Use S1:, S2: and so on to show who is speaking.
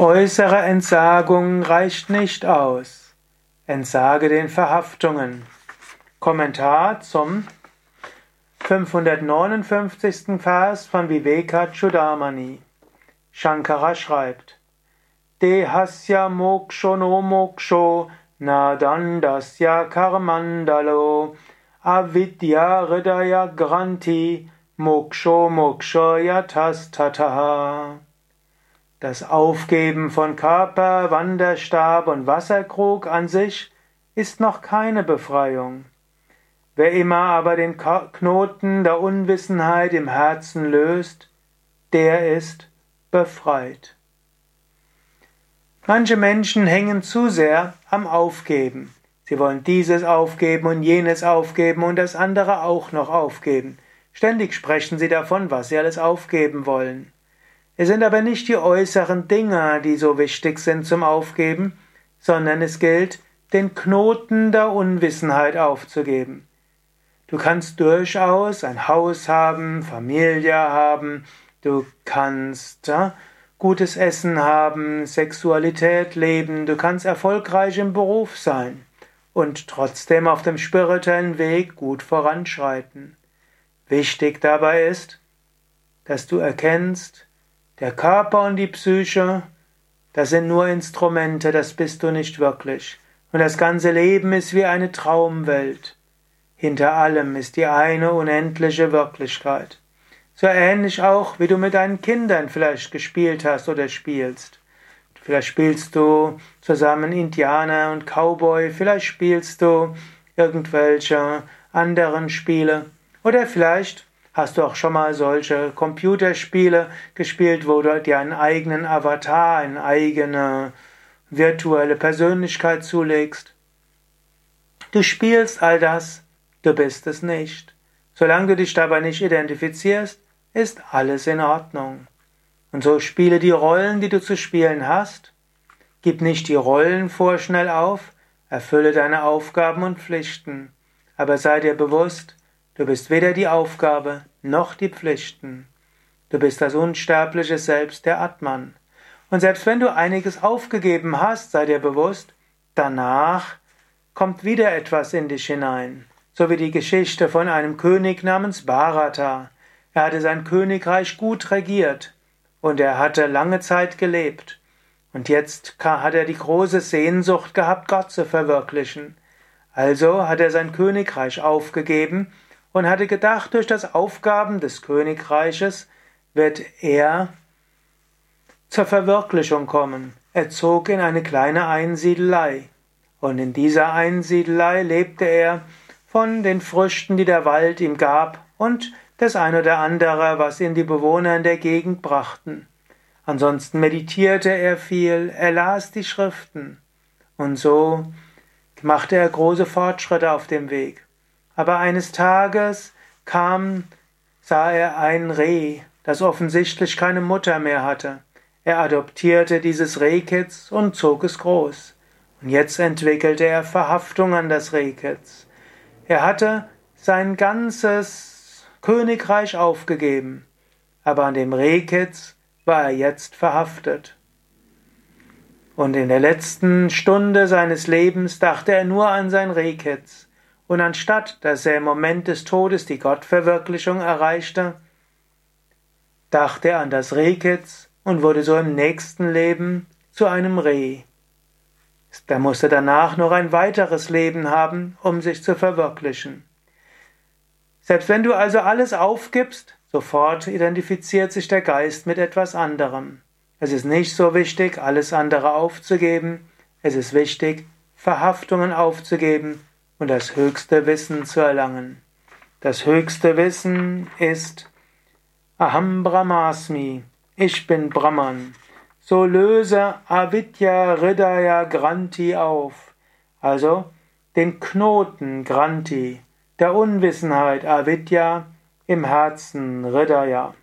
S1: Äußere Entsagung reicht nicht aus. Entsage den Verhaftungen. Kommentar zum 559. Vers von Viveka Chudamani. Shankara schreibt: Dehasya moksho no moksho nadandasya karmandalo avidya hridaya granti moksho moksho yatastataha das Aufgeben von Körper, Wanderstab und Wasserkrug an sich ist noch keine Befreiung. Wer immer aber den Knoten der Unwissenheit im Herzen löst, der ist befreit. Manche Menschen hängen zu sehr am Aufgeben. Sie wollen dieses aufgeben und jenes aufgeben und das andere auch noch aufgeben. Ständig sprechen sie davon, was sie alles aufgeben wollen. Es sind aber nicht die äußeren Dinge, die so wichtig sind zum Aufgeben, sondern es gilt, den Knoten der Unwissenheit aufzugeben. Du kannst durchaus ein Haus haben, Familie haben, du kannst ja, gutes Essen haben, Sexualität leben, du kannst erfolgreich im Beruf sein und trotzdem auf dem spirituellen Weg gut voranschreiten. Wichtig dabei ist, dass du erkennst, der Körper und die Psyche, das sind nur Instrumente, das bist du nicht wirklich. Und das ganze Leben ist wie eine Traumwelt. Hinter allem ist die eine unendliche Wirklichkeit. So ähnlich auch, wie du mit deinen Kindern vielleicht gespielt hast oder spielst. Vielleicht spielst du zusammen Indianer und Cowboy, vielleicht spielst du irgendwelche anderen Spiele oder vielleicht Hast du auch schon mal solche Computerspiele gespielt, wo du dir einen eigenen Avatar, eine eigene virtuelle Persönlichkeit zulegst? Du spielst all das, du bist es nicht. Solange du dich dabei nicht identifizierst, ist alles in Ordnung. Und so spiele die Rollen, die du zu spielen hast. Gib nicht die Rollen vorschnell auf, erfülle deine Aufgaben und Pflichten. Aber sei dir bewusst, Du bist weder die Aufgabe noch die Pflichten. Du bist das unsterbliche Selbst der Atman. Und selbst wenn du einiges aufgegeben hast, sei dir bewusst, danach kommt wieder etwas in dich hinein. So wie die Geschichte von einem König namens Bharata. Er hatte sein Königreich gut regiert und er hatte lange Zeit gelebt. Und jetzt hat er die große Sehnsucht gehabt, Gott zu verwirklichen. Also hat er sein Königreich aufgegeben und hatte gedacht, durch das Aufgaben des Königreiches wird er zur Verwirklichung kommen. Er zog in eine kleine Einsiedelei. Und in dieser Einsiedelei lebte er von den Früchten, die der Wald ihm gab, und das ein oder andere, was ihn die Bewohner in der Gegend brachten. Ansonsten meditierte er viel, er las die Schriften. Und so machte er große Fortschritte auf dem Weg. Aber eines Tages kam, sah er ein Reh, das offensichtlich keine Mutter mehr hatte. Er adoptierte dieses Rehkitz und zog es groß. Und jetzt entwickelte er Verhaftung an das Rehkitz. Er hatte sein ganzes Königreich aufgegeben, aber an dem Rehkitz war er jetzt verhaftet. Und in der letzten Stunde seines Lebens dachte er nur an sein Rehkitz. Und anstatt dass er im Moment des Todes die Gottverwirklichung erreichte, dachte er an das Rehkitz und wurde so im nächsten Leben zu einem Reh. Er musste danach noch ein weiteres Leben haben, um sich zu verwirklichen. Selbst wenn du also alles aufgibst, sofort identifiziert sich der Geist mit etwas anderem. Es ist nicht so wichtig, alles andere aufzugeben, es ist wichtig, Verhaftungen aufzugeben und das höchste Wissen zu erlangen. Das höchste Wissen ist Aham Brahmasmi, ich bin Brahman. So löse Avidya Hridaya Granti auf, also den Knoten Granti, der Unwissenheit Avidya im Herzen Hridaya.